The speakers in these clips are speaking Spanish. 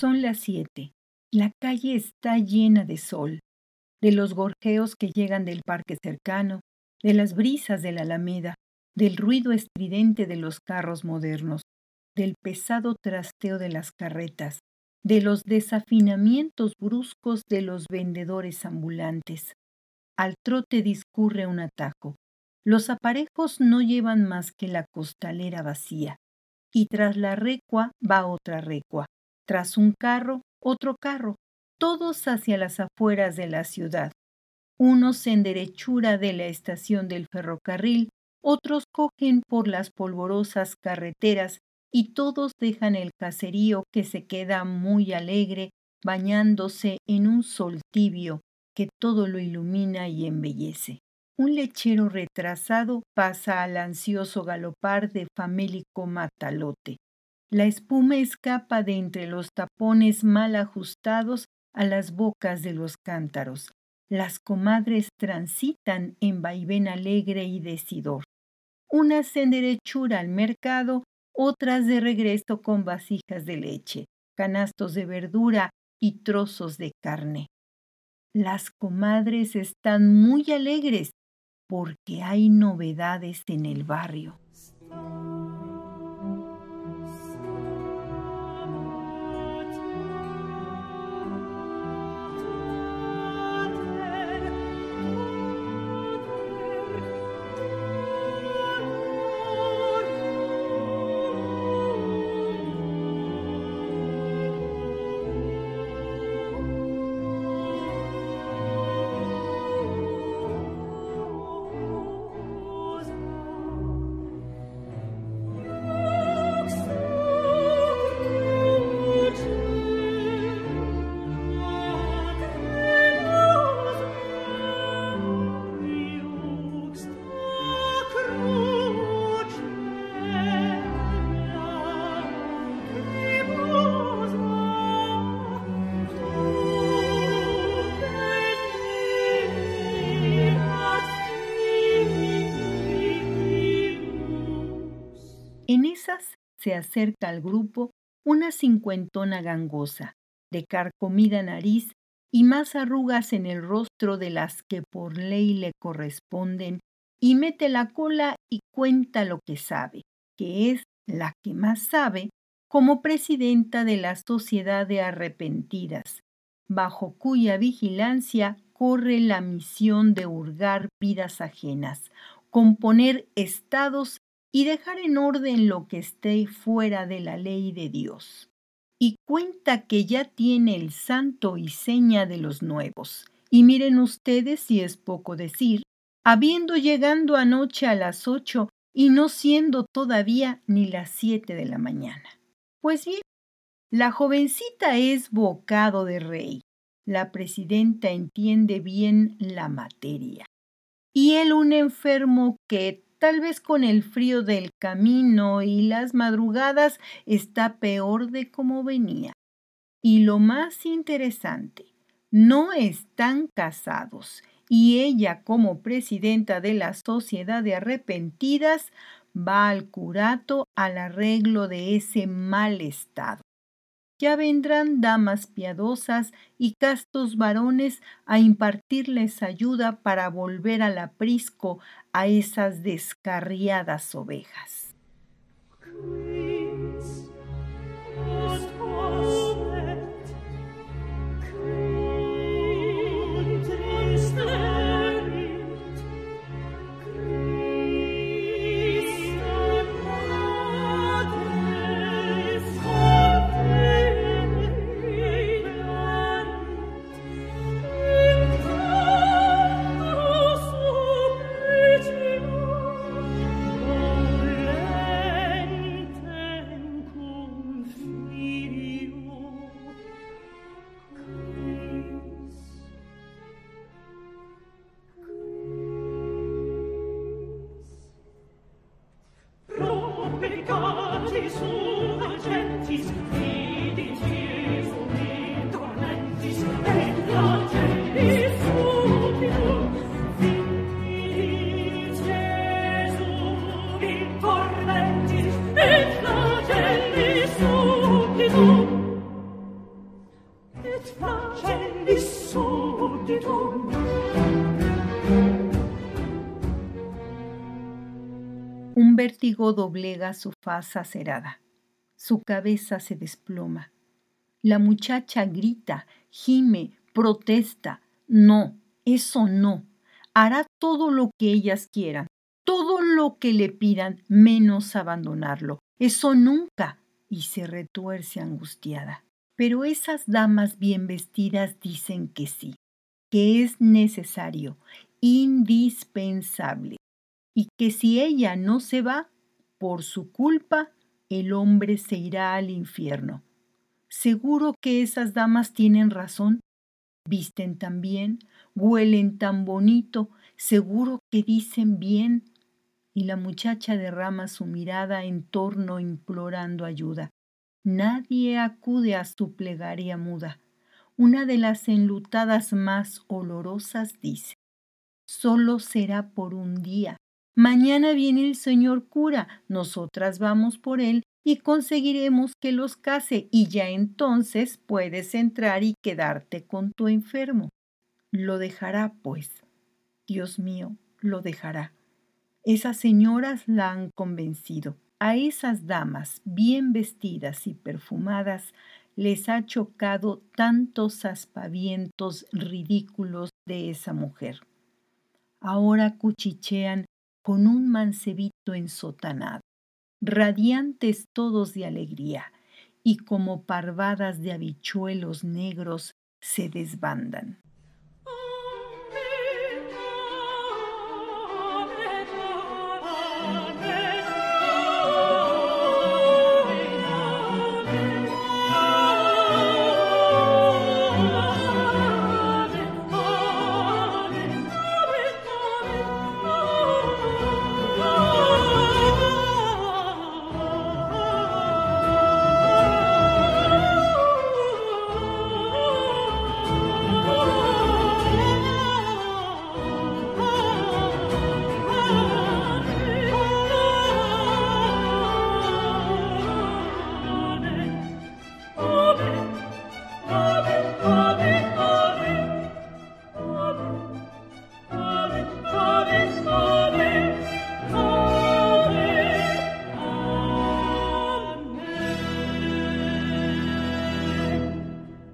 Son las siete. La calle está llena de sol, de los gorjeos que llegan del parque cercano, de las brisas de la alameda, del ruido estridente de los carros modernos, del pesado trasteo de las carretas, de los desafinamientos bruscos de los vendedores ambulantes. Al trote discurre un atajo. Los aparejos no llevan más que la costalera vacía, y tras la recua va otra recua, tras un carro, otro carro, todos hacia las afueras de la ciudad. Unos en derechura de la estación del ferrocarril, otros cogen por las polvorosas carreteras y todos dejan el caserío que se queda muy alegre bañándose en un sol tibio que todo lo ilumina y embellece. Un lechero retrasado pasa al ansioso galopar de famélico matalote. La espuma escapa de entre los tapones mal ajustados a las bocas de los cántaros. Las comadres transitan en vaivén alegre y decidor. Unas en derechura al mercado, otras de regreso con vasijas de leche, canastos de verdura y trozos de carne. Las comadres están muy alegres porque hay novedades en el barrio. En esas se acerca al grupo una cincuentona gangosa, de carcomida nariz y más arrugas en el rostro de las que por ley le corresponden, y mete la cola y cuenta lo que sabe, que es la que más sabe, como presidenta de la Sociedad de Arrepentidas, bajo cuya vigilancia corre la misión de hurgar vidas ajenas, componer estados y dejar en orden lo que esté fuera de la ley de Dios. Y cuenta que ya tiene el santo y seña de los nuevos. Y miren ustedes si es poco decir, habiendo llegando anoche a las ocho y no siendo todavía ni las siete de la mañana. Pues bien, la jovencita es bocado de rey. La presidenta entiende bien la materia. Y él un enfermo que Tal vez con el frío del camino y las madrugadas está peor de como venía. Y lo más interesante, no están casados y ella como presidenta de la Sociedad de Arrepentidas va al curato al arreglo de ese mal estado. Ya vendrán damas piadosas y castos varones a impartirles ayuda para volver al aprisco a esas descarriadas ovejas. Doblega su faz acerada. Su cabeza se desploma. La muchacha grita, gime, protesta. No, eso no. Hará todo lo que ellas quieran, todo lo que le pidan, menos abandonarlo. Eso nunca. Y se retuerce angustiada. Pero esas damas bien vestidas dicen que sí, que es necesario, indispensable, y que si ella no se va, por su culpa, el hombre se irá al infierno. Seguro que esas damas tienen razón. Visten tan bien, huelen tan bonito, seguro que dicen bien. Y la muchacha derrama su mirada en torno implorando ayuda. Nadie acude a su plegaria muda. Una de las enlutadas más olorosas dice, solo será por un día. Mañana viene el señor cura, nosotras vamos por él y conseguiremos que los case y ya entonces puedes entrar y quedarte con tu enfermo. Lo dejará, pues. Dios mío, lo dejará. Esas señoras la han convencido. A esas damas bien vestidas y perfumadas les ha chocado tantos aspavientos ridículos de esa mujer. Ahora cuchichean con un mancebito ensotanado, radiantes todos de alegría, y como parvadas de habichuelos negros se desbandan.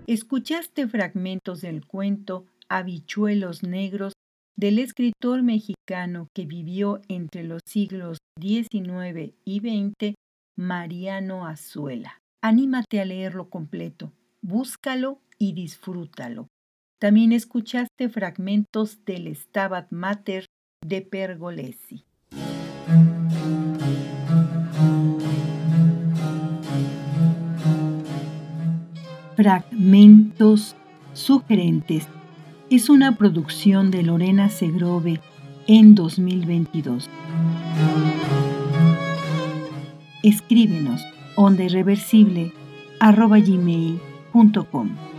Escuchaste fragmentos del cuento Habichuelos Negros del escritor mexicano que vivió entre los siglos XIX y XX, Mariano Azuela. Anímate a leerlo completo, búscalo y disfrútalo. También escuchaste fragmentos del Stabat Mater de Pergolesi. Fragmentos sugerentes es una producción de Lorena Segrove en 2022. Escríbenos ondairreversible.com